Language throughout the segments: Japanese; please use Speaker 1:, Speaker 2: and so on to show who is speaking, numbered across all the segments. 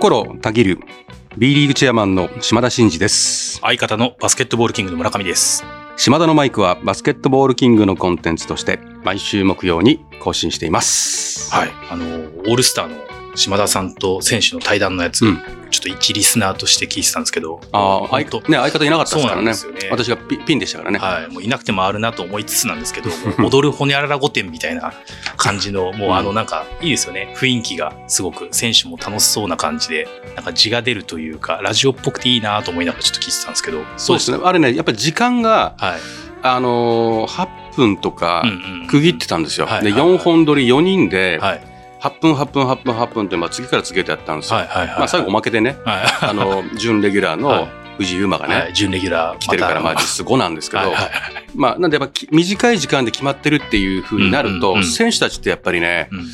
Speaker 1: 心たぎる B リーグチェアマンの島田真二です。
Speaker 2: 相方のバスケットボールキングの村上です。
Speaker 1: 島田のマイクはバスケットボールキングのコンテンツとして毎週木曜に更新しています。
Speaker 2: はい。あの、オールスターの島田さんと選手の対談のやつ、
Speaker 1: うん
Speaker 2: ちょっと一リスナーとして聞いてたんですけど、
Speaker 1: ああ、相
Speaker 2: 本当
Speaker 1: ね、相方いなかったですからね。
Speaker 2: ね
Speaker 1: 私がピピンでしたからね。
Speaker 2: はい。もういなくてもあるなと思いつつなんですけど、踊るほにゃらら御殿みたいな感じの、もうあのなんかいいですよね。雰囲気がすごく選手も楽しそうな感じで、なんか字が出るというか、ラジオっぽくていいなと思いながらちょっと聞いてたんですけど、
Speaker 1: そうですね。あれね、やっぱり時間が、
Speaker 2: はい。
Speaker 1: あのー、8分とか区切ってたんですよ。で、
Speaker 2: はいはい
Speaker 1: 4本撮り4人で、
Speaker 2: はい。
Speaker 1: 8分、8分、8分、8分って、まあ、次から次へとやったんですよ。
Speaker 2: はいはいはい。
Speaker 1: まあ、最後おまけでね、
Speaker 2: はい。
Speaker 1: あの、準レギュラー
Speaker 2: はい
Speaker 1: の藤井優馬がね、
Speaker 2: はい、準レギュラー
Speaker 1: 来てるから、まあ、実質5なんですけど、
Speaker 2: はいはい
Speaker 1: まあ、なんでやっぱき短い時間で決まってるっていう風になると、
Speaker 2: うんうんうん
Speaker 1: 選手たちってやっぱりね、
Speaker 2: うん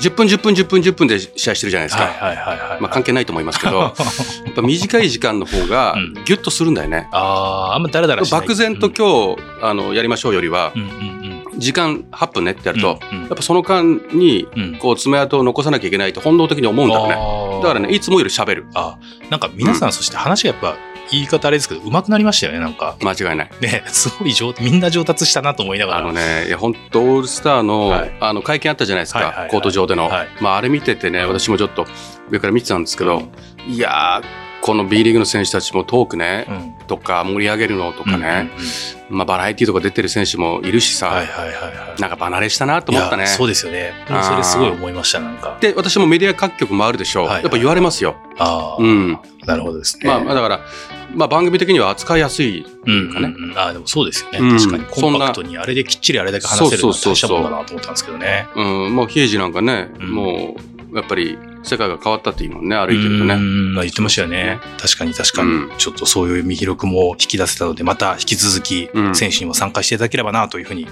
Speaker 1: 10分、10分、10分、10分で試合してるじゃないですか。
Speaker 2: はいはいはいはい。
Speaker 1: まあ、関係ないと思いますけど、やっぱ短い時間の方が
Speaker 2: うん
Speaker 1: ギュッとするんだよね。
Speaker 2: ああ、あんまだらだらしない。
Speaker 1: 漠然と今日、あの、やりましょうよりは、
Speaker 2: うんうんうん
Speaker 1: 時間8分ねってやると、
Speaker 2: うんうん
Speaker 1: やっぱその間に、
Speaker 2: うん
Speaker 1: こう、爪痕を残さなきゃいけないと本能的に思うんだろうね。
Speaker 2: ね
Speaker 1: だからね、いつもより喋る。
Speaker 2: あなんか皆さん、そして話がやっぱ言い方あれですけど、上手くなりましたよね、なんか。
Speaker 1: 間違いない。
Speaker 2: ね、すごい上みんな上達したなと思いながら。
Speaker 1: あのね、いや、本当オールスターの、
Speaker 2: はい
Speaker 1: あの、会見あったじゃないですか、
Speaker 2: はいはいはい
Speaker 1: コート上での。
Speaker 2: はい
Speaker 1: まあ、あれ見ててね、私もちょっと上から見てたんですけど、いやー、この B リーグの選手たちもトークね、
Speaker 2: うん。うん
Speaker 1: とか盛り上げるのとかね、
Speaker 2: うんうんうん
Speaker 1: まあ、バラエティとか出てる選手もいるしさ、
Speaker 2: はいはいはいはい。
Speaker 1: なんか離れしたなと思ったね。
Speaker 2: そうですよね。それすごい思いました、なんか。
Speaker 1: で、私もメディア各局回るでしょう。
Speaker 2: はいはい
Speaker 1: やっぱ言われますよ。
Speaker 2: ああ、
Speaker 1: うん。
Speaker 2: なるほどですね。
Speaker 1: まあ、まあだから、まあ番組的には扱いやすい。
Speaker 2: うん
Speaker 1: かね
Speaker 2: うんうんああ、でもそうですよね。
Speaker 1: うん
Speaker 2: 確かに。コンパクトにあれできっちりあれだけ話せるのは大したもんだなと思ったんですけどね。
Speaker 1: うん、もう比江島なんかね、
Speaker 2: うん
Speaker 1: もう、やっぱり世界が変わったっていうもんね、歩いてるとね。
Speaker 2: うんまあ言ってましたよね。確かに確かに、
Speaker 1: うん
Speaker 2: ちょっとそういう見広くも引き出せたので、また引き続き
Speaker 1: うん
Speaker 2: 選手にも参加していただければなというふうに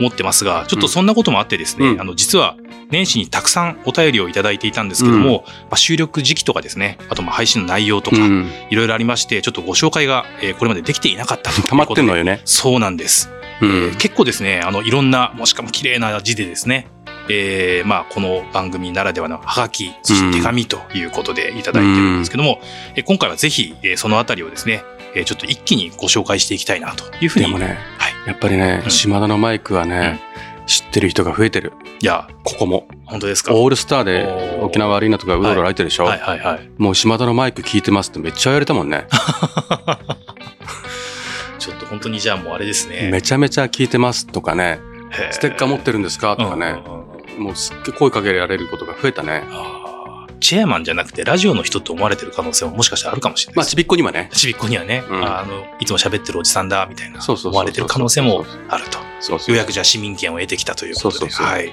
Speaker 2: 思ってますが、ちょっとそんなこともあってですね、
Speaker 1: うん
Speaker 2: あの、実は年始にたくさんお便りをいただいていたんですけども、まあ、収録時期とかですね、あとまあ配信の内容とか、
Speaker 1: うん。
Speaker 2: いろいろありまして、ちょっとご紹介が、えーこれまでできていなかったということで
Speaker 1: 溜まってんのよね。
Speaker 2: そうなんです。
Speaker 1: う
Speaker 2: えー
Speaker 1: ん。
Speaker 2: 結構ですね、あの、いろんな、もしかも綺麗な字でですね、えーまあ、この番組ならではのハガキ、そして手紙ということでいただいてるんですけども、えー今回はぜひ、えーそのあたりをですね、えーちょっと一気にご紹介していきたいなというふうに。
Speaker 1: でもね、
Speaker 2: はい。
Speaker 1: やっぱりね、
Speaker 2: うん
Speaker 1: 島田のマイクはね、知ってる人が増えてる。
Speaker 2: いや、
Speaker 1: ここも。
Speaker 2: 本当ですか？
Speaker 1: オールスターで沖縄アリーナとかうろうろ歩いてるでしょ、
Speaker 2: はいはいはい。
Speaker 1: もう島田のマイク聞いてますってめっちゃ言われたもんね。
Speaker 2: ちょっと本当にじゃあもうあれですね。
Speaker 1: めちゃめちゃ聞いてますとかね、ステッカー持ってるんですかとかね、
Speaker 2: うんうんうん
Speaker 1: もうすっげえ声かけられることが増えたね。
Speaker 2: チェアマンじゃなくてラジオの人と思われてる可能性ももしかしたらあるかもしれない。
Speaker 1: まあ、ちびっこにはね。
Speaker 2: ちびっこにはね、
Speaker 1: うん。
Speaker 2: あの、いつも喋ってるおじさんだ、みたいな、思われてる可能性もあると。
Speaker 1: そうそう
Speaker 2: よう。やくじゃあ市民権を得てきたということで、
Speaker 1: そうそうそう。
Speaker 2: はい。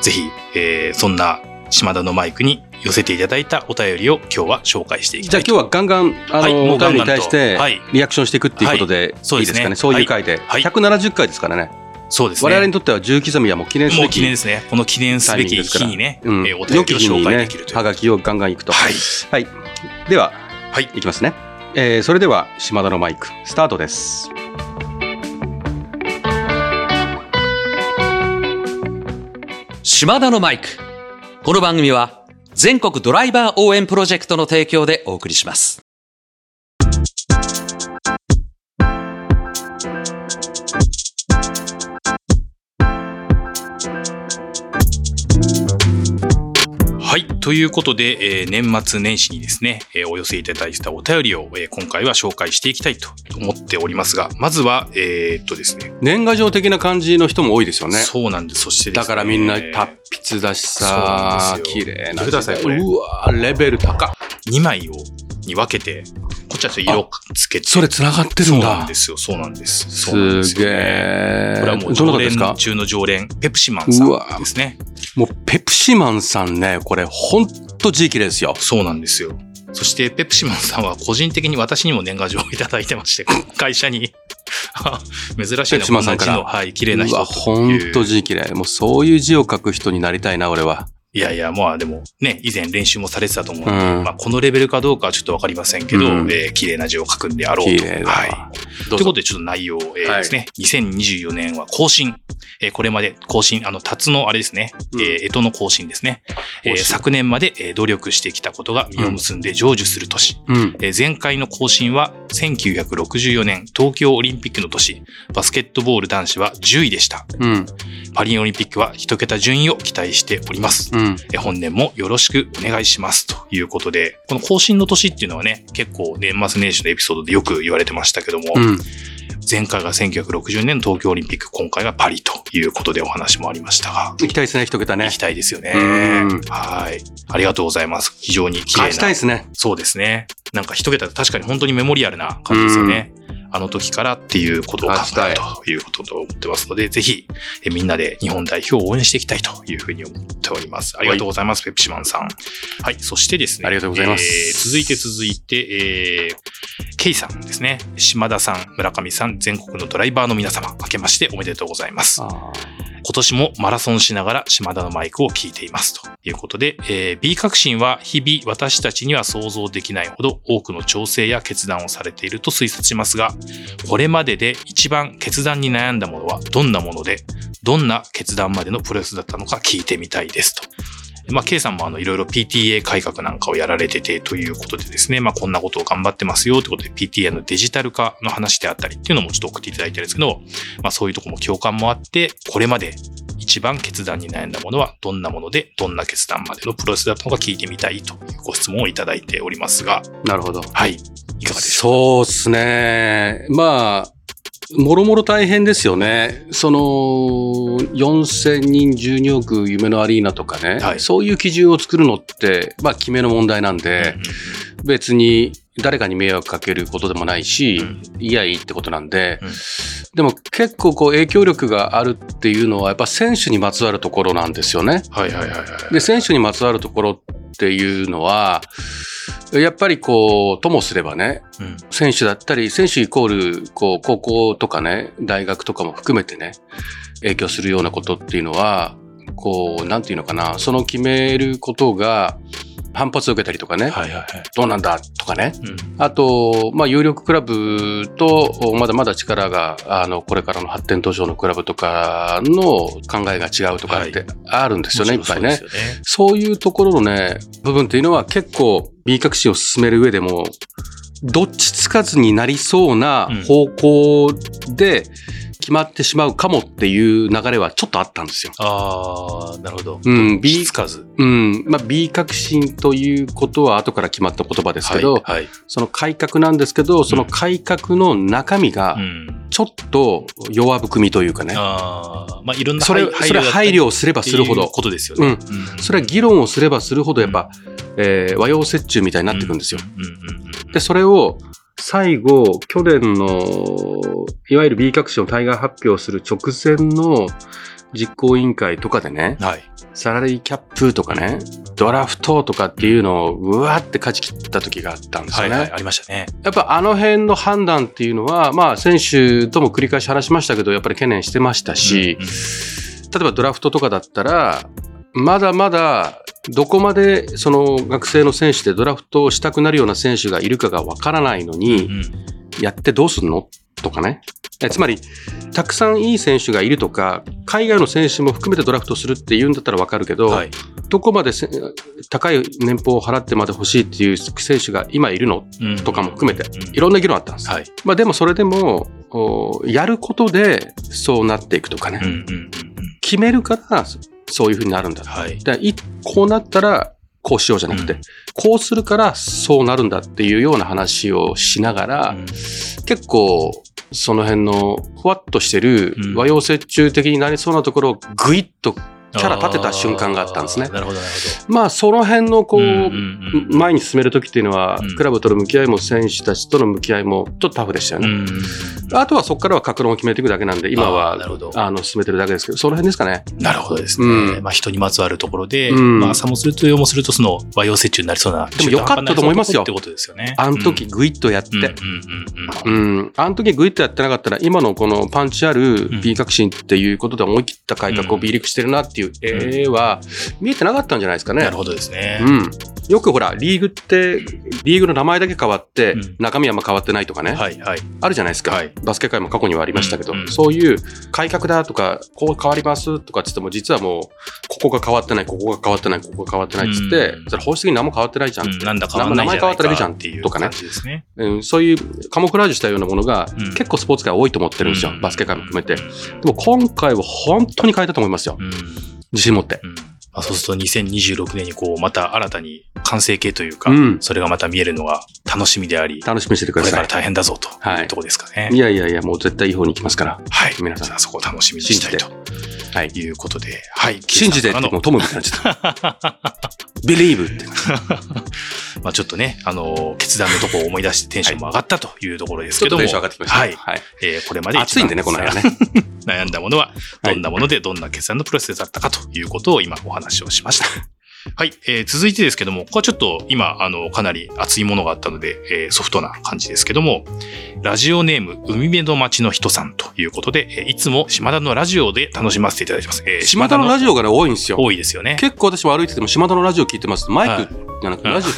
Speaker 2: ぜひ、えーそんな島田のマイクに寄せていただいたお便りを今日は紹介していき
Speaker 1: じゃあ今日はガンガン、あの、
Speaker 2: はい
Speaker 1: お便りに対して
Speaker 2: はい、
Speaker 1: リアクションしていくっていうことで、
Speaker 2: そうですね。
Speaker 1: いいですかね。そういう回で。
Speaker 2: はい。
Speaker 1: 170回ですからね。
Speaker 2: そうですね。
Speaker 1: 我々にとっては重刻みはもう記念す
Speaker 2: もう記念
Speaker 1: べき
Speaker 2: ですね。この記念すべき日にね、
Speaker 1: うん
Speaker 2: えーお便りを紹介
Speaker 1: ね
Speaker 2: できるという。
Speaker 1: はがきをガンガンいくと。
Speaker 2: はい。
Speaker 1: はい。では、
Speaker 2: はい。
Speaker 1: いきますね。えーそれでは、島田のマイク、スタートです。
Speaker 3: 島田のマイク。この番組は全国ドライバー応援プロジェクトの提供でお送りします。
Speaker 2: はい。ということで、えー年末年始にですね、えーお寄せいただいたお便りを、えー今回は紹介していきたいと思っておりますが、まずは、えーっとですね、
Speaker 1: 年賀状的な感じの人も多いですよね。
Speaker 2: そうなんです。そしてですね
Speaker 1: だからみんな達筆だしさ綺麗な
Speaker 2: 見てくださいこれ
Speaker 1: うわレベル高っ
Speaker 2: 2枚をに分けて、こっちはちょっと色つけて。
Speaker 1: それ繋がってる
Speaker 2: んな
Speaker 1: だ
Speaker 2: んですよ。そうなんです。そうなんです
Speaker 1: げ
Speaker 2: よね
Speaker 1: え
Speaker 2: これはもう常連中の常連、ペプシマンさんですね。
Speaker 1: もうペプシマンさんねこれほんと字綺麗ですよ
Speaker 2: そうなんですよ。そして、ペプシマンさんは個人的に私にも年賀状をいただいてまして、会社に。珍しい
Speaker 1: ペ
Speaker 2: な、
Speaker 1: プシマンさんから
Speaker 2: こんな字の、はい、綺麗な人
Speaker 1: うわほん。
Speaker 2: と
Speaker 1: 字綺麗もうそういう字を書く人になりたいな俺は
Speaker 2: いやいや、まあでもね、以前練習もされてたと思うので、
Speaker 1: うん
Speaker 2: まあこのレベルかどうかはちょっとわかりませんけど、
Speaker 1: うん
Speaker 2: えー綺麗な字を書くんであろうと。はい。ということで、ちょっと内容、えー
Speaker 1: はい
Speaker 2: ですね、2024年は更新。えーこれまで更新、あの、辰のあれですね、
Speaker 1: うん
Speaker 2: えー、干支の更新ですね。えー昨年まで、えー努力してきたことが実を結んで成就する年。
Speaker 1: うん。
Speaker 2: えー前回の更新は1964年東京オリンピックの年、バスケットボール男子は10位でした。
Speaker 1: うん。
Speaker 2: パリオリンピックは一桁順位を期待しております。
Speaker 1: うん。
Speaker 2: えー本年もよろしくお願いしますということで、この更新の年っていうのはね、結構年末年始のエピソードでよく言われてましたけども、
Speaker 1: うん。
Speaker 2: 前回が1960年の東京オリンピック、今回がパリということでお話もありましたが、
Speaker 1: 行きたいですね、一桁ね
Speaker 2: 行き。たいですよね
Speaker 1: うん。
Speaker 2: はい。ありがとうございます。非常に綺麗
Speaker 1: 勝ちたい
Speaker 2: な。
Speaker 1: ですね。
Speaker 2: そうですね。なんか一桁確かに本当にメモリアルな感じですよね。あの時からっていうことを考えるということと思ってますので、ぜひえみんなで日本代表を応援していきたいというふうに思っております。ありがとうございます、ペプシマンさん。はい。そしてですね。
Speaker 1: ありがとうございます
Speaker 2: えー続いて続いて、えー、ケイさんですね。島田さん、村上さん、全国のドライバーの皆様、明けましておめでとうございます。今年もマラソンしながら島田のマイクを聞いていますということで、えー B 革新は日々私たちには想像できないほど多くの調整や決断をされていると推察しますが、これまでで一番決断に悩んだものはどんなもので、どんな決断までのプロセスだったのか聞いてみたいですと。まあ、K さんもあの、いろいろ PTA 改革なんかをやられててということでですね、まあ、こんなことを頑張ってますよということで、PTA のデジタル化の話であったりっていうのもちょっと送っていただいてるんですけど、まあ、そういうところも共感もあって、これまで一番決断に悩んだものはどんなもので、どんな決断までのプロセスだったのか聞いてみたいというご質問をいただいておりますが、
Speaker 1: なるほど。
Speaker 2: はい。いかがでしょう
Speaker 1: そうですね。まあ、もろもろ大変ですよね。その、4000人12億夢のアリーナとかね、
Speaker 2: はい
Speaker 1: そういう基準を作るのって、まあ、決めの問題なんで、別に誰かに迷惑かけることでもないし、
Speaker 2: うん
Speaker 1: いやいいってことなんで、
Speaker 2: うん
Speaker 1: でも結構こう影響力があるっていうのはやっぱ選手にまつわるところなんですよね。
Speaker 2: はいはいはいはい。
Speaker 1: で、選手にまつわるところっていうのは、やっぱりこう、ともすればね、
Speaker 2: うん。
Speaker 1: 選手だったり、選手イコール、こう、高校とかね、大学とかも含めてね、影響するようなことっていうのは、こう、なんていうのかな、その決めることが反発を受けたりとかね、
Speaker 2: はいはいはい。
Speaker 1: どうなんだとかね、
Speaker 2: うん
Speaker 1: あと、まあ、有力クラブと、まだまだ力が、あの、これからの発展途上のクラブとかの考えが違うとかってあるんですよね、いっぱいね。
Speaker 2: ね。
Speaker 1: そういうところのね、部分っていうのは結構 B 革新を進める上でも、どっちつかずになりそうな方向で決まってしまうかもっていう流れはちょっとあったんですよ。
Speaker 2: ああ、なるほど。
Speaker 1: うん、
Speaker 2: B つかず。
Speaker 1: うん、まあ B 革新ということは後から決まった言葉ですけど、
Speaker 2: はい。はい。
Speaker 1: その改革なんですけど、その改革の中身が
Speaker 2: うん。
Speaker 1: ちょっと弱含みというかね、
Speaker 2: ああ、まあいろんな
Speaker 1: それ、それ配慮をすれば
Speaker 2: す
Speaker 1: するほど、
Speaker 2: ことですよね。うん
Speaker 1: それは議論をすればするほどやっぱ、えー和洋折衷みたいになっていくんですよ。。
Speaker 2: うんうんうんうん
Speaker 1: で、それを最後、去年の、いわゆる B 革新を対外発表する直前の実行委員会とかでね、
Speaker 2: はい。
Speaker 1: サラリーキャップとかね、ドラフトとかっていうのをうわーって勝ち切った時があったんですよね。
Speaker 2: はいはい、ありましたね。
Speaker 1: やっぱあの辺の判断っていうのは、まあ選手とも繰り返し話しましたけど、やっぱり懸念してましたし、
Speaker 2: うんうん
Speaker 1: 例えばドラフトとかだったら、まだまだどこまでその学生の選手でドラフトをしたくなるような選手がいるかがわからないのに、
Speaker 2: うん
Speaker 1: やってどうすんの？とかね。えつまり、たくさんいい選手がいるとか、海外の選手も含めてドラフトするって言うんだったらわかるけど、
Speaker 2: はい。
Speaker 1: どこまでせ高い年俸を払ってまで欲しいっていう選手が今いるの
Speaker 2: うん
Speaker 1: とかも含めて、
Speaker 2: うん
Speaker 1: いろんな議論あったんです。
Speaker 2: はい。
Speaker 1: まあでもそれでも、おやることでそうなっていくとかね。決めるからそそういうふうになるんだ。
Speaker 2: はい。
Speaker 1: だこうなったらこうしようじゃなくて、
Speaker 2: うん。
Speaker 1: こうするからそうなるんだっていうような話をしながら、
Speaker 2: うん。
Speaker 1: 結構その辺のふわっとしてる
Speaker 2: うん。
Speaker 1: 和洋折衷的になりそうなところをグイッとキャラ立てた瞬間があったんですね。
Speaker 2: なるほど、なる
Speaker 1: まあその辺のこう、前に進める時っていうのは、
Speaker 2: うん。
Speaker 1: クラブとの向き合いも選手たちとの向き合いもちょっとタフでしたよね。
Speaker 2: うん
Speaker 1: あとはそこからは格論を決めていくだけなんで、今はあの進めてるだけですけど、その辺ですかね。
Speaker 2: なるほどですね。
Speaker 1: うん。
Speaker 2: まあ人にまつわるところで、
Speaker 1: うん。
Speaker 2: まあ差もすると用もするとその和洋折衷になりそうな。
Speaker 1: でも良かったと思いますよ。
Speaker 2: ってことですよね。
Speaker 1: あの時グイッとやって、
Speaker 2: うん、
Speaker 1: あの時グイッとやってなかったら、今のこのパンチある
Speaker 2: うん。
Speaker 1: B 革新っていうことで思い切った改革を B リーグしてるなってっていう絵は見えてなかったんじゃないですかね。
Speaker 2: なるほどですね。
Speaker 1: うん。よくほら、リーグって、リーグの名前だけ変わって
Speaker 2: うん、
Speaker 1: 中身はあんま変わってないとかね。
Speaker 2: はいはい。
Speaker 1: あるじゃないですか、
Speaker 2: はい
Speaker 1: バスケ界も過去にはありましたけど、
Speaker 2: うんうん
Speaker 1: そういう改革だとか、こう変わりますとかっつっても、実はもう、ここが変わってない、ここが変わってない、ここが変わってないっつって、
Speaker 2: うん
Speaker 1: それ本質的に何も変わってないじゃん。
Speaker 2: うんなんだ変わ
Speaker 1: 名前変わっただけじゃん
Speaker 2: っていう
Speaker 1: とかねそういうカモフラージュしたようなものが、
Speaker 2: うん
Speaker 1: 結構スポーツ界多いと思ってるんですよ、
Speaker 2: うん
Speaker 1: バスケ界も含めて。でも今回は本当に変えたと思いますよ。
Speaker 2: うん。
Speaker 1: 自信持って。
Speaker 2: うんまあ、そうすると2026年にこう、また新たに完成形というか、
Speaker 1: うん
Speaker 2: それがまた見えるのが楽しみであり、
Speaker 1: 楽しみにしててください。
Speaker 2: これから大変だぞと
Speaker 1: はいいう
Speaker 2: とこですかね。
Speaker 1: いやいやいや、もう絶対いい方に行きますから。
Speaker 2: はい。
Speaker 1: 皆さん
Speaker 2: そこを楽しみにしたいと
Speaker 1: はい。
Speaker 2: いうことで、はい。
Speaker 1: 信じてって、
Speaker 2: あの
Speaker 1: もうトムみたいになっちゃった。believe って。
Speaker 2: まあちょっとね、あの、決断のとこを思い出してテンションも上がったというところですけども、
Speaker 1: テンション上がってきました。
Speaker 2: はい。
Speaker 1: はい。
Speaker 2: えーこれまで
Speaker 1: 暑いんでね、この間ね。
Speaker 2: 悩んだものは、どんなものでどんな決断のプロセスだったかということを今お話をしました。はい、えー続いてですけども、ここはちょっと今、あの、かなり熱いものがあったので、えーソフトな感じですけども、ラジオネーム、海辺の町の人さんということで、えーいつも島田のラジオで楽しませていただいてます。えー
Speaker 1: 島田のラジオがね、多いんですよ。
Speaker 2: 多いですよね。
Speaker 1: 結構私も歩いてても島田のラジオ聞いてます。マイクじゃなくて、
Speaker 2: はい
Speaker 1: ラジ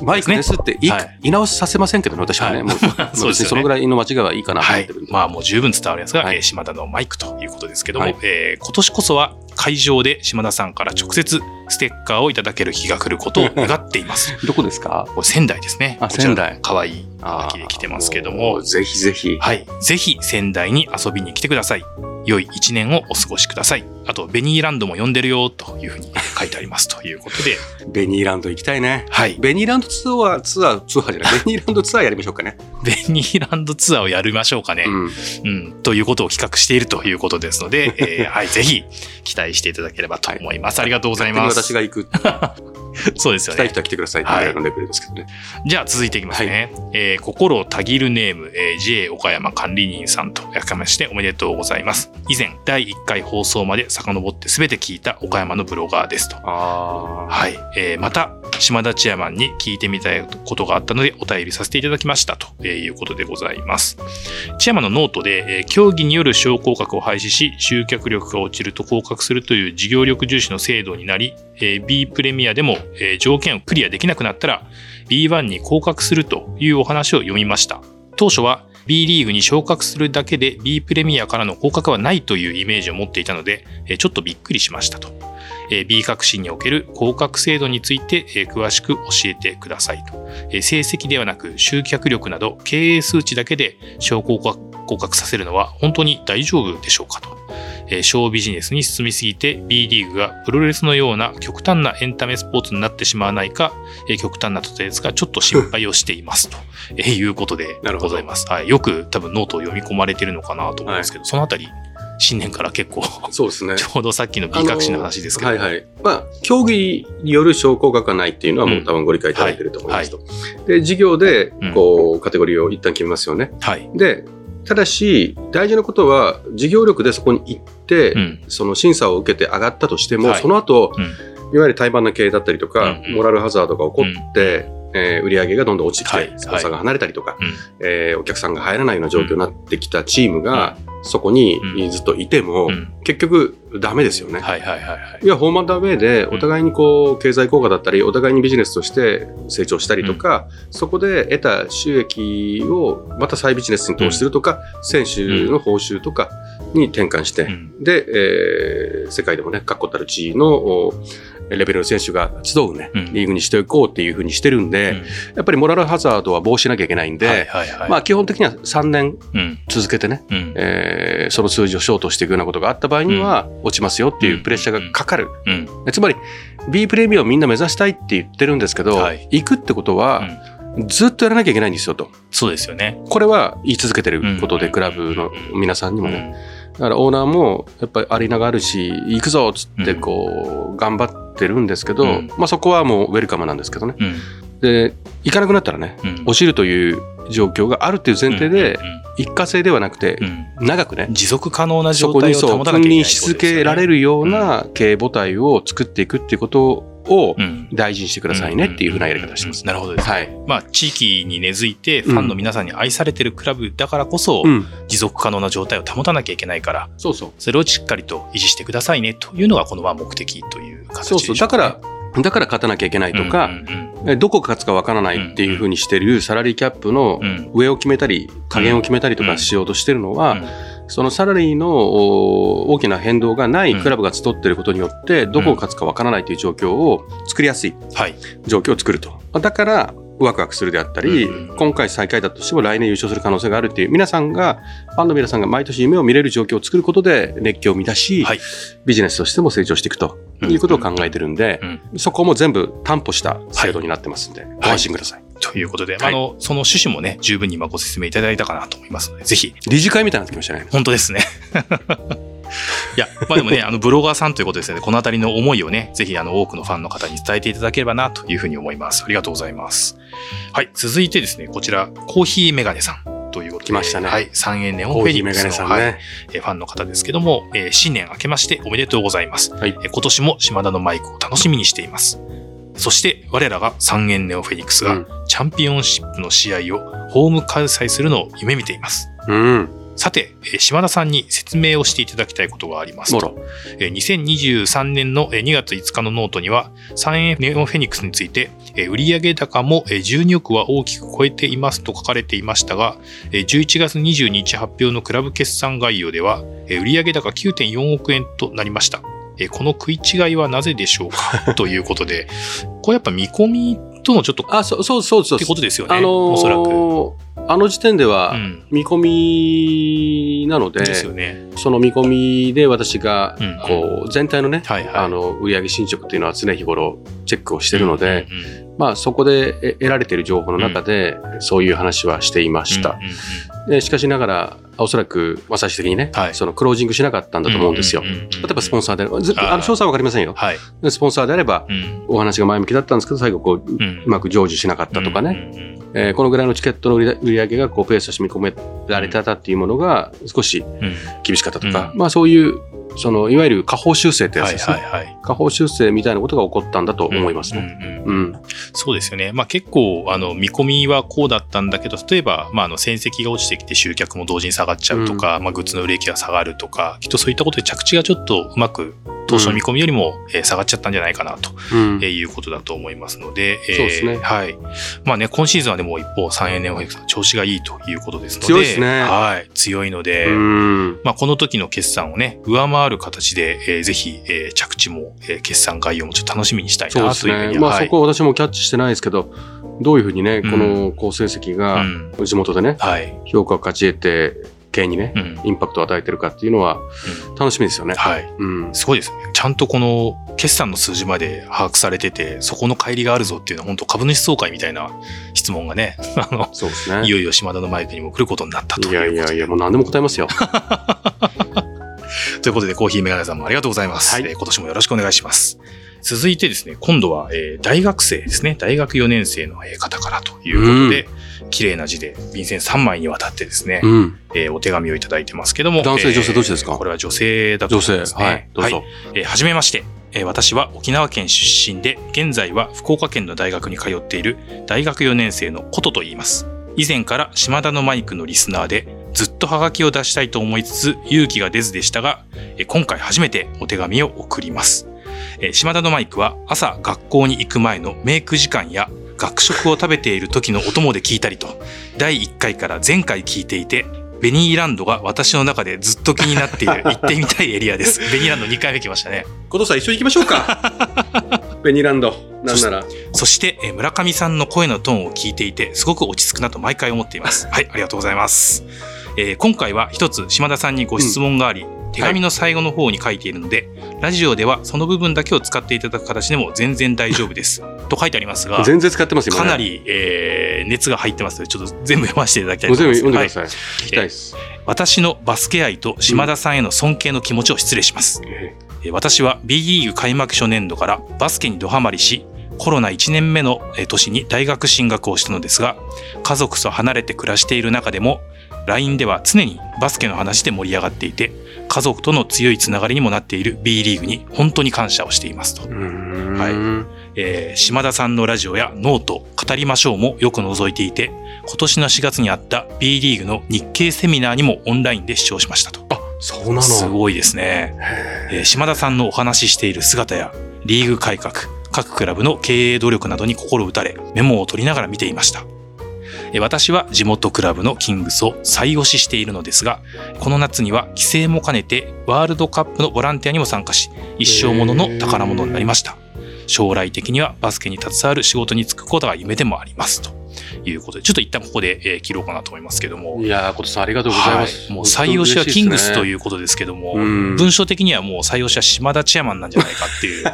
Speaker 1: オ。マイクですって言い
Speaker 2: はい
Speaker 1: 直しさせませんけどね、私はね。
Speaker 2: はい
Speaker 1: もう
Speaker 2: そうですよね
Speaker 1: そのぐらいの間違いはいいかなと
Speaker 2: はい
Speaker 1: 思ってるん。で。
Speaker 2: まあもう十分伝わるやつが、
Speaker 1: はい
Speaker 2: えー島田のマイクということですけども、
Speaker 1: はい
Speaker 2: えー今年こそは会場で島田さんから直接ステッカーをいただける日が来ることを願っています。
Speaker 1: どこですか？
Speaker 2: 仙台ですね。
Speaker 1: あ
Speaker 2: こちら
Speaker 1: 仙台
Speaker 2: 可愛い秋で来てますけども
Speaker 1: う。ぜひぜひ。
Speaker 2: はい。ぜひ仙台に遊びに来てください。良い一年をお過ごしください。あと、ベニーランドも呼んでるよというふうに書いてありますということで。
Speaker 1: ベニーランド行きたいね。
Speaker 2: はい。
Speaker 1: ベニーランドツアー、ツアー、ツアーじゃない。ベニーランドツアーやりましょうかね。
Speaker 2: ベニーランドツアーをやりましょうかね。
Speaker 1: うん。
Speaker 2: うん、ということを企画しているということですので、えーはい、ぜひ期待していただければと思います。ありがとうございます。
Speaker 1: 私が行く。
Speaker 2: そうですよね。
Speaker 1: 来たい人は来てくださいってぐらいのレベルですけどね。
Speaker 2: じゃあ続いていきますね。えー心をたぎるネーム、えー JA 岡山管理人さんとやかましておめでとうございます。以前、第1回放送まで遡って全て聞いた岡山のブロガーですと。
Speaker 1: あ
Speaker 2: はい。えーまた、島田チェアマンに聞いてみたいことがあったのでお便りさせていただきましたとえーいうことでございます。チェアマンのノートで、えー競技による昇降格を廃止し、集客力が落ちると降格するという事業力重視の制度になり、えー B プレミアでも、えー条件をクリアできなくなったら B1 に降格するというお話を読みました。当初は B リーグに昇格するだけで B プレミアからの降格はないというイメージを持っていたので、えちょっとびっくりしましたと。B 革新における降格制度について、詳しく教えてくださいと。成績ではなく集客力など経営数値だけで昇降格降格させるのは本当に大丈夫でしょうかと。えーショービジネスに進みすぎて B リーグがプロレスのような極端なエンタメスポーツになってしまわないか、えー極端な例えですがちょっと心配をしていますと、えーいうことでございます。はい、よく多分ノートを読み込まれてるのかなと思うんですけど、そのあたり新年から結構
Speaker 1: あ。そうですね。
Speaker 2: ちょうどさっきの B 革新の話ですけど、
Speaker 1: はいはい。まあ、競技による昇降額がないっていうのはもう多分ご理解いただいてると思いますと。で、事業で
Speaker 2: うん、
Speaker 1: こう、カテゴリーを一旦決めますよね。
Speaker 2: はい。
Speaker 1: で、ただし、大事なことは、事業力でそこに行って、
Speaker 2: うん。
Speaker 1: その審査を受けて上がったとしても、
Speaker 2: はい。
Speaker 1: その後、
Speaker 2: うん。
Speaker 1: いわゆる怠慢な経営だったりとか、モラルハザードが起こって、えー売り上げがどんどん落ちてきて、
Speaker 2: はい。
Speaker 1: スポンサーが離れたりとか、
Speaker 2: うん。
Speaker 1: えーお客さんが入らないような状況になってきたチームが、そこに
Speaker 2: うん。
Speaker 1: ずっといても、
Speaker 2: うん。
Speaker 1: 結局ダメですよね。
Speaker 2: はいはいはいはい。
Speaker 1: いや、ホームアンダーウェイで、お互いにこう、経済効果だったり、お互いにビジネスとして成長したりとか、そこで得た収益をまた再ビジネスに投資するとか、選手の報酬とかに転換して、
Speaker 2: うん。
Speaker 1: で、えー世界でもね、確固たる地位のおレベルの選手が集うね、
Speaker 2: うん
Speaker 1: リーグにしていこうっていうふうにしてるんで、やっぱりモラルハザードは防止しなきゃいけないんで。まあ基本的には3年
Speaker 2: うん。
Speaker 1: 続けてね、
Speaker 2: うん。
Speaker 1: えーその数字をショートしていくようなことがあった場合には、落ちますよっていうプレッシャーがかかる。
Speaker 2: うん。
Speaker 1: つまり、B プレミアをみんな目指したいって言ってるんですけど、
Speaker 2: はい
Speaker 1: 行くってことは、ずっとやらなきゃいけないんですよと。
Speaker 2: そうですよね。
Speaker 1: これは言い続けてることで、
Speaker 2: うん
Speaker 1: クラブの皆さんに
Speaker 2: う
Speaker 1: もね。だからオーナーも、やっぱりアリーナがあるし、行くぞっつってこう、頑張ってるんですけど、
Speaker 2: うん
Speaker 1: まあそこはもうウェルカムなんですけどね。
Speaker 2: うん。
Speaker 1: で、行かなくなったらね、
Speaker 2: うん。
Speaker 1: 落ちるという状況があるっていう前提で、一過性ではなくて。長くね、
Speaker 2: 持続可能な
Speaker 1: そ
Speaker 2: 状態を
Speaker 1: こにそう、
Speaker 2: 保たなきゃいけない
Speaker 1: 君臨し続けられるような経営母体を作っていくっていうことを
Speaker 2: うん
Speaker 1: 大事にしてくださいねっていうふうなやり方をしてます。
Speaker 2: なるほどですね。
Speaker 1: はい。
Speaker 2: まあ、地域に根付いて、ファンの皆さんに愛されてるクラブだからこそ、
Speaker 1: うん。
Speaker 2: 持続可能な状態を保たなきゃいけないから、
Speaker 1: そうそう。
Speaker 2: それをしっかりと維持してくださいねというのが、このまあ目的という形でしょ
Speaker 1: そうそう。だから、だから勝たなきゃいけないとか、どこが勝つかわからないっていうふうにしてるサラリーキャップの上を決めたり、加減を決めたりとかしようとしてるのは、
Speaker 2: うん
Speaker 1: そのサラリーのお大きな変動がないクラブが集っていることによって、どこが勝つかわからないという状況を作りやすい。
Speaker 2: はい。
Speaker 1: 状況を作ると。だから、ワクワクするであったり、
Speaker 2: うん
Speaker 1: 今回最下位だとしても来年優勝する可能性があるっていう、皆さんが、ファンの皆さんが毎年夢を見れる状況を作ることで熱狂を満たし、
Speaker 2: はい。
Speaker 1: ビジネスとしても成長していくということを考えてるんで、
Speaker 2: うん。
Speaker 1: そこも全部担保した制度になってますんで、ご安心ください。
Speaker 2: ということで、
Speaker 1: はい
Speaker 2: あの、その趣旨もね、十分に今ご説明いただいたかなと思いますので、ぜひ、
Speaker 1: 理事会みたいになってきましたね。
Speaker 2: 本当ですね。いや、まあでもね、あの、ブロガーさんということですので、このあたりの思いをね、ぜひ、あの、多くのファンの方に伝えていただければな、というふうに思います。ありがとうございます。はい、続いてですね、こちら、コーヒーメガネさん。ということで。
Speaker 1: 来ましたね
Speaker 2: はい。三円ネオンフェニックスの
Speaker 1: ね。
Speaker 2: はいえーファンの方ですけども、えー新年明けましておめでとうございます。
Speaker 1: はい
Speaker 2: えー今年も島田のマイクを楽しみにしています。そして、我らが三遠ネオフェニックスが
Speaker 1: うん、
Speaker 2: チャンピオンシップの試合をホーム開催するのを夢見ています。
Speaker 1: うん。
Speaker 2: さて、えー島田さんに説明をしていただきたいことがあります
Speaker 1: も
Speaker 2: と。
Speaker 1: ろ。
Speaker 2: えー2023年のえー2月5日のノートには、三遠ネオフェニックスについて、えー売上高もえー12億は大きく超えていますと書かれていましたが、えー11月22日発表のクラブ決算概要では、えー売上高9.4億円となりました。えーこの食い違いはなぜでしょうか？ということで、これやっぱ見込みとのちょっと
Speaker 1: あ、そうそうそうそう
Speaker 2: ってことですよね。
Speaker 1: あのー
Speaker 2: おそらく。
Speaker 1: あの時点では
Speaker 2: うん。
Speaker 1: 見込みなので、
Speaker 2: ですよね。
Speaker 1: その見込みで私が
Speaker 2: うん
Speaker 1: こう全体のね、
Speaker 2: はいはい。
Speaker 1: あの売上進捗っていうのは常日頃チェックをしてるので、
Speaker 2: うんうんうん
Speaker 1: まあそこでえ得られている情報の中でそういう話はしていました。
Speaker 2: うんうんうん
Speaker 1: でしかしながらおそらく、まあ、最終的にね、
Speaker 2: はい。
Speaker 1: そのクロージングしなかったんだと思うんですよ。例えばスポンサーで、ず
Speaker 2: あー。
Speaker 1: あの詳細はわかりませんよ。
Speaker 2: はい。
Speaker 1: でスポンサーであれば
Speaker 2: うん。
Speaker 1: お話が前向きだったんですけど最後こうう
Speaker 2: うん
Speaker 1: まく成就しなかったとかね、
Speaker 2: うんうんうん
Speaker 1: えーこのぐらいのチケットの売り上げがこうペースとして見込められてたっていうものが少し
Speaker 2: うん。
Speaker 1: 厳しかったとか、
Speaker 2: うん。
Speaker 1: まあそういうそのいわゆる下方修正ってやつ
Speaker 2: はい
Speaker 1: ですね、
Speaker 2: はいはい。
Speaker 1: 下方修正みたいなことが起こったんだと思いますね。
Speaker 2: うんうんうん
Speaker 1: うん
Speaker 2: そうですよね。まあ結構、あの、見込みはこうだったんだけど、例えば、まああの、戦績が落ちてきて集客も同時に下がっちゃうとか、まあグッズの売れ行きが下がるとか、きっとそういったことで着地がちょっとうまく、当初の見込みよりも、えー下がっちゃったんじゃないかなと、
Speaker 1: うん
Speaker 2: えーいうことだと思いますので、えー
Speaker 1: そうですね
Speaker 2: はい。まあね、今シーズンはでも一方、3円ネオフェクさん調子がいいということですので、
Speaker 1: 強いですね
Speaker 2: はい。強いので、
Speaker 1: うん
Speaker 2: まあ、この時の決算をね、上回る形で、えーぜひ、えー着地も、えー決算概要もちょっと楽しみにしたいなというふうに。
Speaker 1: ね。まあ
Speaker 2: はい
Speaker 1: そこは私もキャッチしてないですけど、どういうふうにね、
Speaker 2: うん
Speaker 1: この好成績が
Speaker 2: うん
Speaker 1: 地元でね、
Speaker 2: はい。
Speaker 1: 評価を勝ち得て、にね
Speaker 2: う、ん。
Speaker 1: インパクトを与えてるかっていうのは楽しみですよね。
Speaker 2: はい。
Speaker 1: うん。
Speaker 2: すごいですね。ちゃんとこの決算の数字まで把握されてて、そこの乖離があるぞっていうのは本当株主総会みたいな質問がね、あの、
Speaker 1: そうですね。
Speaker 2: いよいよ島田のマイクにも来ることになったと
Speaker 1: い。やいやいや、もう何でも答えますよ。
Speaker 2: ということで、コーヒーメガネさんもありがとうございます。
Speaker 1: はい
Speaker 2: えー今年もよろしくお願いします。続いてですね、今度は、えー大学生ですね。大学4年生のえー方からということで、綺麗な字で便箋3枚にわたってですね、
Speaker 1: うん。
Speaker 2: えーお手紙をいただいてますけども。
Speaker 1: 男性女性どっちですか？
Speaker 2: これは女性だと
Speaker 1: 女性。
Speaker 2: 思いますね。
Speaker 1: はい。どうぞ。
Speaker 2: えーはじめまして。えー私は沖縄県出身で、現在は福岡県の大学に通っている大学4年生のことと言います。以前から島田のマイクのリスナーで、ずっとハガキを出したいと思いつつ勇気が出ずでしたが、えー今回初めてお手紙を送ります。えー島田のマイクは朝学校に行く前のメイク時間や学食を食べている時のお供で聞いたりと、第1回から前回聞いていて、ベニーランドが私の中でずっと気になっている 行ってみたいエリアです。ベニーランド2回目来ましたね。
Speaker 1: ことさん一緒に行きましょうか。ベニーランド。なんなら。
Speaker 2: そして、えー村上さんの声のトーンを聞いていて、すごく落ち着くなと毎回思っています。はい、ありがとうございます。えー今回は一つ島田さんにご質問があり、手紙の最後の方に書いているので、ラジオではその部分だけを使っていただく形でも全然大丈夫です。と書いてありますが、
Speaker 1: 全然使ってますね
Speaker 2: かな。り、えー熱が入ってますので、ちょっと全部読ませていただきたいと思います。
Speaker 1: 全部読んでくだ
Speaker 2: はい
Speaker 1: さい。聞きたいです。
Speaker 2: 私のバスケ愛と島田さんへの尊敬の気持ちを失礼します。
Speaker 1: え
Speaker 2: えー私は B リーグ開幕初年度からバスケにドハマりしコロナ1年目のえー年に大学進学をしたのですが家族と離れて暮らしている中でも LINE では常にバスケの話で盛り上がっていて家族との強いつながりにもなっている B リーグに本当に感謝をしていますとはいえー島田さんのラジオやノート、語りましょうもよく覗いていて、今年の4月にあった B リーグの日経セミナーにもオンラインで視聴しましたと。
Speaker 1: あ、そうなの
Speaker 2: すごいですね。
Speaker 1: へ
Speaker 2: えー島田さんのお話ししている姿やリーグ改革、各クラブの経営努力などに心打たれ、メモを取りながら見ていました。私は地元クラブのキングスを再推ししているのですが、この夏には帰省も兼ねてワールドカップのボランティアにも参加し、一生ものの宝物になりました。将来的にはバスケに携わる仕事に就くことが夢でもあります。ということで、ちょっと一旦ここで、えー切ろうかなと思いますけども。
Speaker 1: ーいやー、ことさんありがとうございます。
Speaker 2: はいもう採用しはキングスと
Speaker 1: う。
Speaker 2: いうことですけども、
Speaker 1: うん
Speaker 2: 文章的にはもう採用しは島田チェアマンなんじゃないかっていう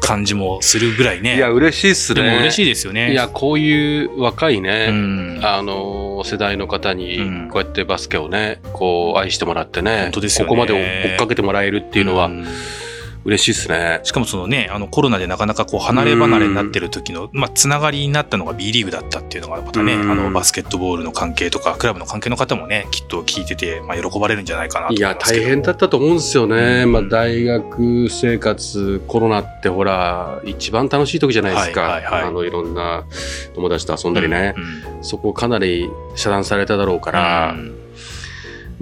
Speaker 2: 感じもするぐらいね。
Speaker 1: いや、嬉しいっすね。
Speaker 2: でも嬉しいですよね。
Speaker 1: いや、こういう若いうね、
Speaker 2: ん。
Speaker 1: あの世代の方に
Speaker 2: うん
Speaker 1: こうやってバスケをね、こう愛してもらってね
Speaker 2: 本当ですよね
Speaker 1: ここまで追っかけてもらえるっていうのは
Speaker 2: ん
Speaker 1: 嬉しいですね。
Speaker 2: しかもそのね、あのコロナでなかなかこう離れ離れになってる時の、まあ、つながりになったのが B リーグだったっていうのがまたね、
Speaker 1: うん
Speaker 2: あのバスケットボールの関係とか、クラブの関係の方もね、きっと聞いてて、まあ、喜ばれるんじゃないかなと思
Speaker 1: いや、
Speaker 2: いますけど。
Speaker 1: 大変だったと思うんですよね。
Speaker 2: うん
Speaker 1: まあ、大学生活、コロナってほら、一番楽しい時じゃないですか。
Speaker 2: はいはいはい
Speaker 1: あの、いろんな友達と遊んだりね。
Speaker 2: うん
Speaker 1: そこかなり遮断されただろうから、
Speaker 2: うん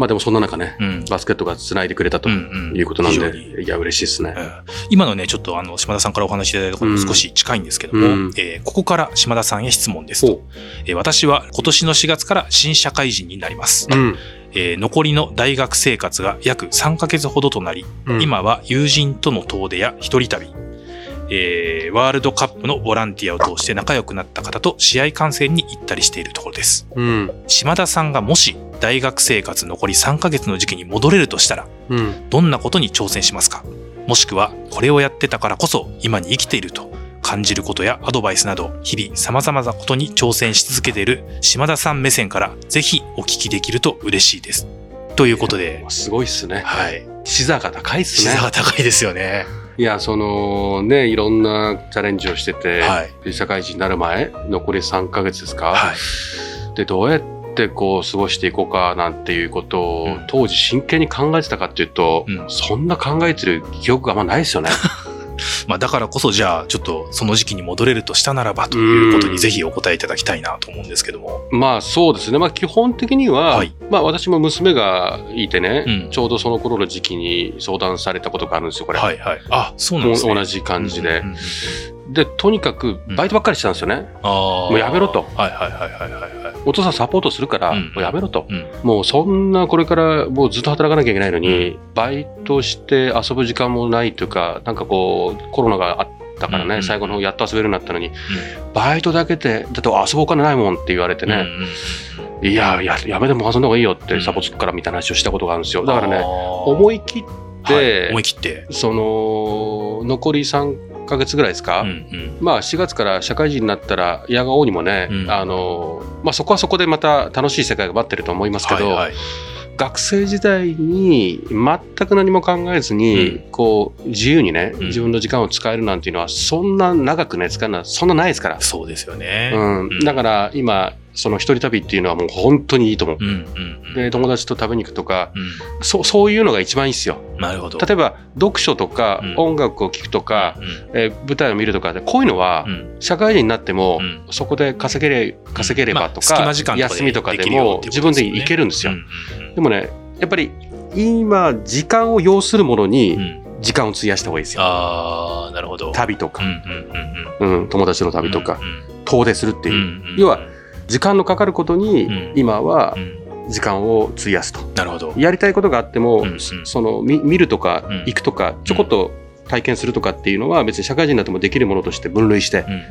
Speaker 1: まあでもそんな中ね、
Speaker 2: うん
Speaker 1: バスケットが繋いでくれたと
Speaker 2: うんうん
Speaker 1: いうことなんで、
Speaker 2: 非常に
Speaker 1: いや、嬉しいですね。
Speaker 2: うん今のね、ちょっとあの、島田さんからお話しいただいたことも少し近いんですけども、
Speaker 1: うん
Speaker 2: えーここから島田さんへ質問ですと。
Speaker 1: ほ
Speaker 2: えー私は今年の4月から新社会人になります。
Speaker 1: う。うん。
Speaker 2: えー残りの大学生活が約3ヶ月ほどとなり、
Speaker 1: うん、
Speaker 2: 今は友人との遠出や一人旅、えーワールドカップのボランティアを通して仲良くなった方と試合観戦に行ったりしているところです。
Speaker 1: うん。
Speaker 2: 島田さんがもし大学生活残り3ヶ月の時期に戻れるとしたら、
Speaker 1: うん。
Speaker 2: どんなことに挑戦しますか？もしくは、これをやってたからこそ今に生きていると感じることやアドバイスなど、日々様々なことに挑戦し続けている島田さん目線から、ぜひお聞きできると嬉しいです。ということで、
Speaker 1: すごいっすね。
Speaker 2: はい。
Speaker 1: 視座が高いっすね
Speaker 2: 視座。が高いですよね。
Speaker 1: いや、そのね、いろんなチャレンジをしてて、
Speaker 2: はい。
Speaker 1: 社会人になる前、残り3ヶ月ですか、
Speaker 2: はい。
Speaker 1: で、どうやってこう過ごしていこうかなんていうことを、
Speaker 2: うん
Speaker 1: 当時真剣に考えてたかっていうと、
Speaker 2: うん
Speaker 1: そんな考えてる記憶があんまないですよね。
Speaker 2: まあだからこそじゃあちょっとその時期に戻れるとしたならばということにぜひお答えいただきたいなと思うんですけども。
Speaker 1: まあそうですね。まあ基本的には、
Speaker 2: はい
Speaker 1: まあ私も娘がいてね、
Speaker 2: うん
Speaker 1: ちょうどその頃の時期に相談されたことがあるんですよ、これ。
Speaker 2: はいはい。あ、そうなんですね。
Speaker 1: 同じ感じで
Speaker 2: うん。うんうん
Speaker 1: で、とにかくバイトばっかりしてたんですよね。
Speaker 2: あー
Speaker 1: もうやめろと
Speaker 2: はいはいはいはいはいはい。
Speaker 1: お父さんサポートするから、
Speaker 2: うん。
Speaker 1: もうやめろと。
Speaker 2: うん。
Speaker 1: もうそんなこれからもうずっと働かなきゃいけないのに、バイトして遊ぶ時間もないというか、なんかこう、コロナがあったからね、
Speaker 2: うん
Speaker 1: 最後の方やっと遊べるようになったのに、バイトだけで、だって遊ぶお金ないもんって言われて
Speaker 2: うん
Speaker 1: ね、
Speaker 2: うん。
Speaker 1: いや、ややめても遊んだ方がいいよって
Speaker 2: うん。
Speaker 1: サポつくからみたいな話をしたことがあるんですよ。だからね、
Speaker 2: 思
Speaker 1: 思い切って、
Speaker 2: 思い切って。
Speaker 1: その、残り3ヶ月ぐらいですか、
Speaker 2: うんうん。
Speaker 1: まあ4月から社会人になったら、いやがおうにもね、
Speaker 2: うん。
Speaker 1: あの、まあそこはそこでまた楽しい世界が待ってると思いますけど、
Speaker 2: はいはい。
Speaker 1: 学生時代に全く何も考えずに、
Speaker 2: うん。
Speaker 1: こう自由にね、
Speaker 2: うん。
Speaker 1: 自分の時間を使えるなんていうのはそんな長くね使えるのはそんなないですから、
Speaker 2: そうですよね。
Speaker 1: うん。
Speaker 2: うん。
Speaker 1: だから今その一人旅っていうのはもう本当にいいと思う、
Speaker 2: うんうんうん。
Speaker 1: で友達と食べに行くとか
Speaker 2: う
Speaker 1: そそういうのが一番いいですよ。
Speaker 2: んなるほど。
Speaker 1: 例えば読書とか、
Speaker 2: うん。
Speaker 1: 音楽を聴くとか、
Speaker 2: うん
Speaker 1: えー舞台を見るとかでこういうのは、
Speaker 2: うん。
Speaker 1: 社会人になっても、
Speaker 2: うん。
Speaker 1: そこで稼げれ稼げればと
Speaker 2: まあ隙
Speaker 1: か,、
Speaker 2: 間時間とかで
Speaker 1: 休みとかでも自分で行けるんですよ、でもねやっぱり今時間を要するものに
Speaker 2: うん。
Speaker 1: 時間を費やした方がいいですよ、
Speaker 2: ああ、なるほど。うん
Speaker 1: 旅とか、
Speaker 2: うんうん
Speaker 1: うん友達の旅とか、
Speaker 2: うん
Speaker 1: 遠出するっていう、要は時間のかかることに、
Speaker 2: うん。
Speaker 1: 今は
Speaker 2: うん。
Speaker 1: 時間を費やすと。
Speaker 2: なるほど。
Speaker 1: やりたいことがあっても、
Speaker 2: うんうん。
Speaker 1: その見見るとか
Speaker 2: うん。
Speaker 1: 行くとか、ちょこっと体験するとかっていうのは別に社会人になってもできるものとして分類して、
Speaker 2: うん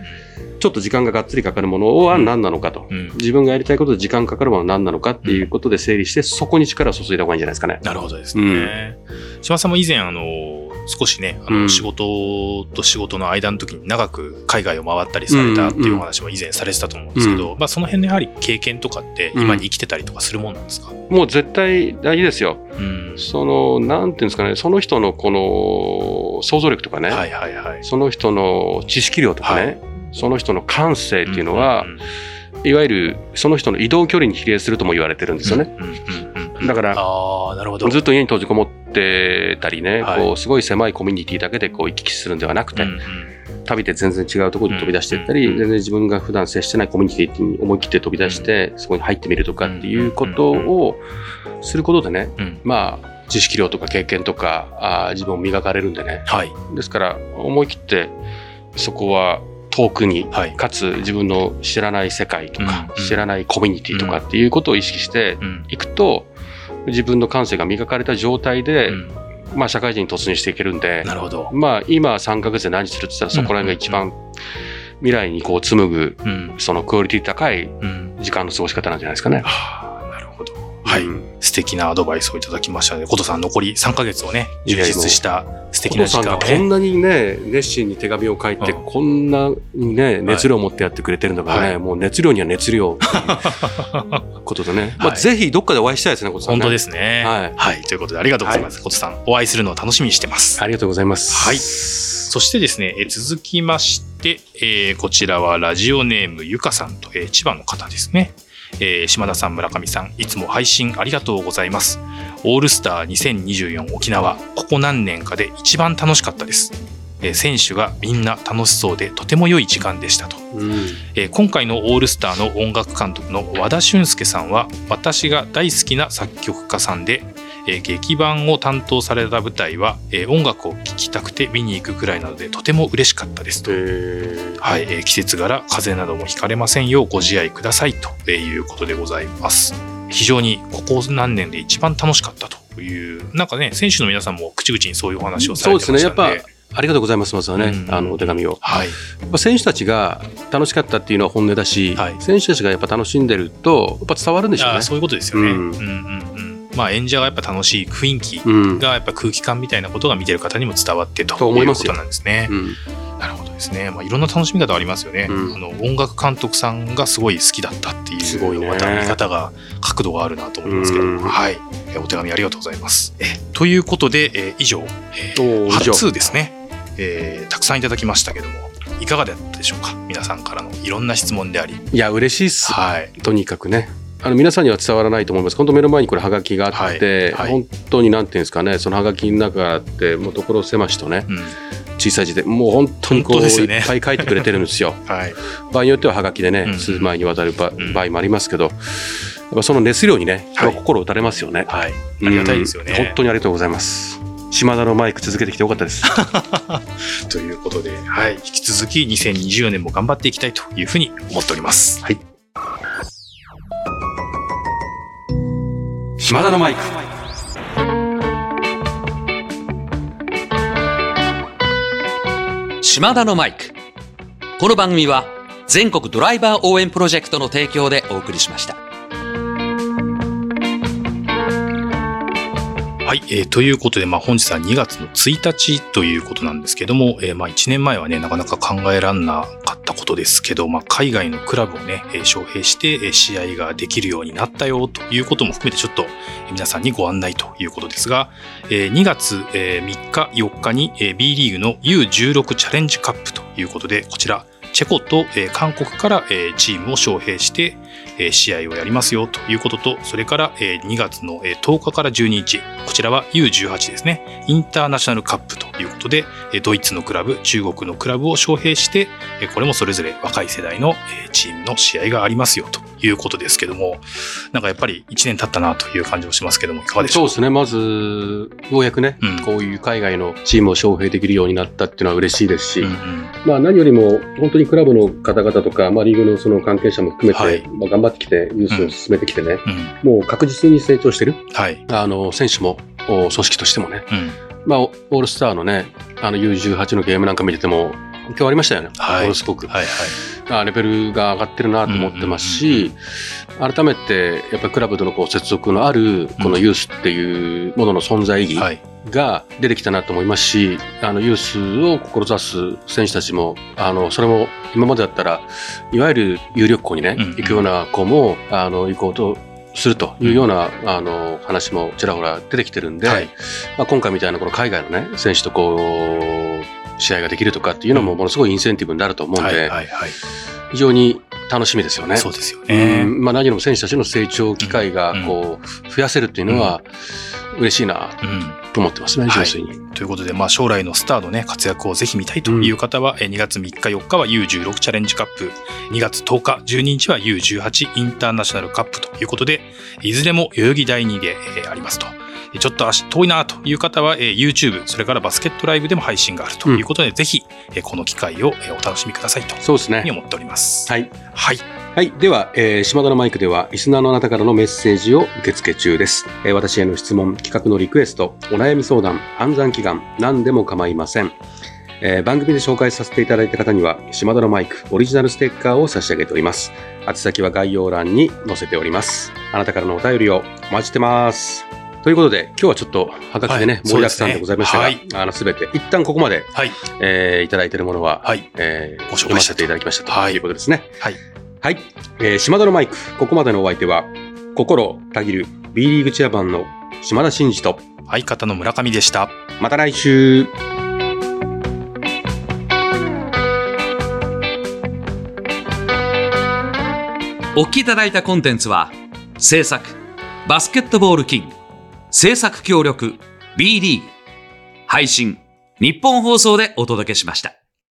Speaker 1: ちょっと時間ががっつりかかるものは何なのかと、
Speaker 2: うん。うん
Speaker 1: 自分がやりたいことで時間かかるものは何なのかっていうことで整理して、そこに力を注いだ方がいいんじゃないですかね。
Speaker 2: なるほどですね。島田さんも以前、あの、少しね、あの、
Speaker 1: うん。
Speaker 2: 仕事と仕事の間の時に長く海外を回ったりされたっていうお話も以前されてたと思うんですけど、まあその辺のやはり経験とかって今に生きてたりとかするもんなんですか、
Speaker 1: もう絶対大事ですよ。
Speaker 2: うん。
Speaker 1: その、なんていうんですかね、その人のこの想像力とかね、
Speaker 2: はいはいはい。
Speaker 1: その人の知識量とかね、
Speaker 2: はい。
Speaker 1: その人の感性っていうのは、
Speaker 2: んん。
Speaker 1: いわゆるその人の移動距離に比例するとも言われてるんですよね。
Speaker 2: うんうんうんうん
Speaker 1: だから
Speaker 2: ああ、なるほど。
Speaker 1: ずっと家に閉じこもってたりね、
Speaker 2: はい
Speaker 1: こうすごい狭いコミュニティだけでこう行き来するんではなくて、
Speaker 2: うんうん
Speaker 1: 旅で全然違うところに飛び出していったり、
Speaker 2: うん
Speaker 1: 全然自分が普段接してないコミュニティに思い切って飛び出して、そこに入ってみるとかっていうことをすることでね、
Speaker 2: うん。
Speaker 1: まあ、知識量とか経験とか、あー自分を磨かれるんでね。
Speaker 2: はい。
Speaker 1: ですから、思い切って、そこは遠くに、
Speaker 2: はい。
Speaker 1: かつ自分の知らない世界とか、
Speaker 2: うん
Speaker 1: 知らないコミュニティとかっていうことを意識して
Speaker 2: うん。
Speaker 1: いくと、自分の感性が磨かれた状態で、
Speaker 2: うん
Speaker 1: まあ、社会人に突入していけるんで、
Speaker 2: なるほど。
Speaker 1: まあ、今3ヶ月で何するって言ったらそこら辺が一番未来にこう紡ぐ
Speaker 2: うん。
Speaker 1: そのクオリティ高い
Speaker 2: うん。
Speaker 1: 時間の過ごし方なんじゃないですかね。
Speaker 2: はあ、なるほど。はい。
Speaker 1: うん
Speaker 2: 素敵なアドバイスをいただきましたので、ことさん残り3ヶ月をね、充実した素敵な時間をね。
Speaker 1: んがこんなにね、熱心に手紙を書いて、
Speaker 2: うん
Speaker 1: こんなにね、熱量を持ってやってくれてるんだからね、
Speaker 2: はい
Speaker 1: もう熱量には熱量っていうことでね。まあ、
Speaker 2: はい
Speaker 1: ぜひどっかでお会いしたいですね、ことさん、ね。
Speaker 2: 本当ですね。
Speaker 1: はい
Speaker 2: はい。ということでありがとうございます。ことさん、お会いするのを楽しみにしてます。
Speaker 1: ありがとうございます。
Speaker 2: はいそしてですね、えー続きまして、えーこちらはラジオネームゆかさんと、えー千葉の方ですね。えー島田さん、村上さん、いつも配信ありがとうございます。オールスター2024沖縄、ここ何年かで一番楽しかったです。えー選手がみんな楽しそうでとても良い時間でしたと。
Speaker 1: うん。
Speaker 2: えー今回のオールスターの音楽監督の和田俊介さんは私が大好きな作曲家さんで、えー劇版を担当された舞台は、えー音楽を聴きたくて見に行くくらいなのでとても嬉しかったですと。
Speaker 1: えー
Speaker 2: はい、えー季節柄風邪などもひかれませんようご自愛くださいということでございます。非常にここ何年で一番楽しかったというなんかね選手の皆さんも口々にそういうお話をされてましたね。
Speaker 1: そうですねやっありがとうございます、まずはね、
Speaker 2: うん
Speaker 1: あの、お手紙を。
Speaker 2: はい、
Speaker 1: 選手たちが楽しかったっていうのは本音だし、
Speaker 2: はい
Speaker 1: 選手たちがやっぱ楽しんでると、やっぱ伝わるんでしょうね。
Speaker 2: そういうことですよね。う
Speaker 1: うんん
Speaker 2: うんうんまあ演者がやっぱ楽しい雰囲気
Speaker 1: うん。
Speaker 2: がやっぱ空気感みたいなことが見てる方にも伝わってと
Speaker 1: い
Speaker 2: うことなんですね。
Speaker 1: うん。
Speaker 2: なるほどですね。まあいろんな楽しみ方ありますよね。
Speaker 1: うん
Speaker 2: あの音楽監督さんがすごい好きだったっていう
Speaker 1: すごいね
Speaker 2: また見方が角度があるなと思いますけど、
Speaker 1: うん
Speaker 2: はい。えお手紙ありがとうございます。えということで、え以上、えー初ですね、えーたくさんいただきましたけどもいかがだったでしょうか？皆さんからのいろんな質問であり。
Speaker 1: いや、嬉しいっす。
Speaker 2: はい。
Speaker 1: とにかくね。あの皆さんには伝わらないと思います。本当目の前にこれハガキがあって、
Speaker 2: はいはい
Speaker 1: 本当になんていうんですかね、そのハガキの中ってもう所狭しとね、
Speaker 2: うん。
Speaker 1: 小さい字で、もう本当にこう、
Speaker 2: ね
Speaker 1: いっぱい書いてくれてるんですよ。
Speaker 2: はい。
Speaker 1: 場合によってはハガキでね、
Speaker 2: うん
Speaker 1: 数枚にわたる場合もありますけど、やっぱその熱量にね、
Speaker 2: はい
Speaker 1: 心打たれますよね。
Speaker 2: はい。ありがたいですよね。
Speaker 1: うん本当にありがとうございます。島田のマイク続けてきてよかったです。
Speaker 2: ということで、はい、引き続き2024年も頑張っていきたいというふうに思っております。
Speaker 1: はい。島田のマイク。
Speaker 3: 島田のマイク。この番組は全国ドライバー応援プロジェクトの提供でお送りしました。
Speaker 2: はい、えーということで、まあ、本日は2月の1日ということなんですけども、えーまあ、1年前はね、なかなか考えらんなかったことですけど、まあ、海外のクラブをね、えー招聘して、え試合ができるようになったよということも含めて、ちょっと皆さんにご案内ということですが、え2月、え3日、4日に、え B リーグの U16 チャレンジカップということで、こちら、チェコと、韓国から、チームを招聘して、試合をやりますよということと、それから、えー2月の、えー10日から12日、こちらは U18 ですね、インターナショナルカップということで、ドイツのクラブ、中国のクラブを招聘して、これもそれぞれ若い世代の、チームの試合がありますよと。いうことですけども、なんかやっぱり1年経ったなという感じもしますけども、いかがでしょう
Speaker 1: そうですね。まず、ようやくね、
Speaker 2: うん
Speaker 1: こういう海外のチームを招聘できるようになったっていうのは嬉しいですし、
Speaker 2: うんうん
Speaker 1: まあ何よりも本当にクラブの方々とか、まあリーグのその関係者も含めて、
Speaker 2: はい
Speaker 1: まあ頑張ってきて、ニュースを進めてきてね、
Speaker 2: うん
Speaker 1: もう確実に成長してる。
Speaker 2: はい。
Speaker 1: あの、選手も、お組織としてもね。
Speaker 2: うん
Speaker 1: まあ、オールスターのね、あの U18 のゲームなんか見てても、今日ありましたよね。
Speaker 2: はい
Speaker 1: ものすごく。
Speaker 2: はいはい。
Speaker 1: あレベルが上がってるなと思ってますし、改めて、やっぱりクラブとのこう接続のある、このユースっていうものの存在意義
Speaker 2: はい。
Speaker 1: が出てきたなと思いますし、あの、ユースを志す選手たちも、あの、それも今までだったら、いわゆる有力校にね、
Speaker 2: うんうん
Speaker 1: 行くような子も、あの、行こうとするというような、あの、話もちらほら出てきてるんで、
Speaker 2: はい
Speaker 1: まあ、今回みたいなこの海外のね、選手とこう、試合ができるとかっていうのもものすごいインセンティブになると思うんで。非常に楽しみですよね。
Speaker 2: そうですよね。
Speaker 1: うんまあ、何よりも選手たちの成長機会が
Speaker 2: うん
Speaker 1: こう増やせるっていうのは嬉しいな
Speaker 2: うん。
Speaker 1: と思ってますね、純粋に。
Speaker 2: ということで、まあ、将来のスターのね、活躍をぜひ見たいという方は、え2月3日、4日は U16 チャレンジカップ、2月10日、12日は U18 インターナショナルカップということで、いずれも代々木第2で、えーありますと。ちょっと足遠いなという方は、えー YouTube、それからバスケットライブでも配信があるということで、ぜひ、えーこの機会をえーお楽しみくださいと
Speaker 1: そうですね。
Speaker 2: に思っております。
Speaker 1: はい。
Speaker 2: はい。
Speaker 1: はい。では、えー島田のマイクでは、リスナーのあなたからのメッセージを受付中です。えー私への質問、企画のリクエスト、お悩み相談、暗算祈願、何でも構いません。えー番組で紹介させていただいた方には、島田のマイク、オリジナルステッカーを差し上げております。宛先は概要欄に載せております。あなたからのお便りをお待ちしてます。ということで、今日はちょっと、はがきでね、
Speaker 2: はい
Speaker 1: 盛りだくさんでございましたが、
Speaker 2: そうです
Speaker 1: あの、すべて、一旦ここまで、
Speaker 2: はい。
Speaker 1: えーいただいているものは、
Speaker 2: はい。
Speaker 1: えー
Speaker 2: ご紹介したと
Speaker 1: 読ませていただきましたと
Speaker 2: はい
Speaker 1: いうことですね。
Speaker 2: はい。
Speaker 1: はい。えー島田のマイク、ここまでのお相手は、心をたぎる B リーグチェアマンの島田真二と、
Speaker 2: 相方の村上でした。
Speaker 1: また来週
Speaker 3: お聞きいただいたコンテンツは、制作、バスケットボールキング、制作協力、BD、配信、日本放送でお届けしました。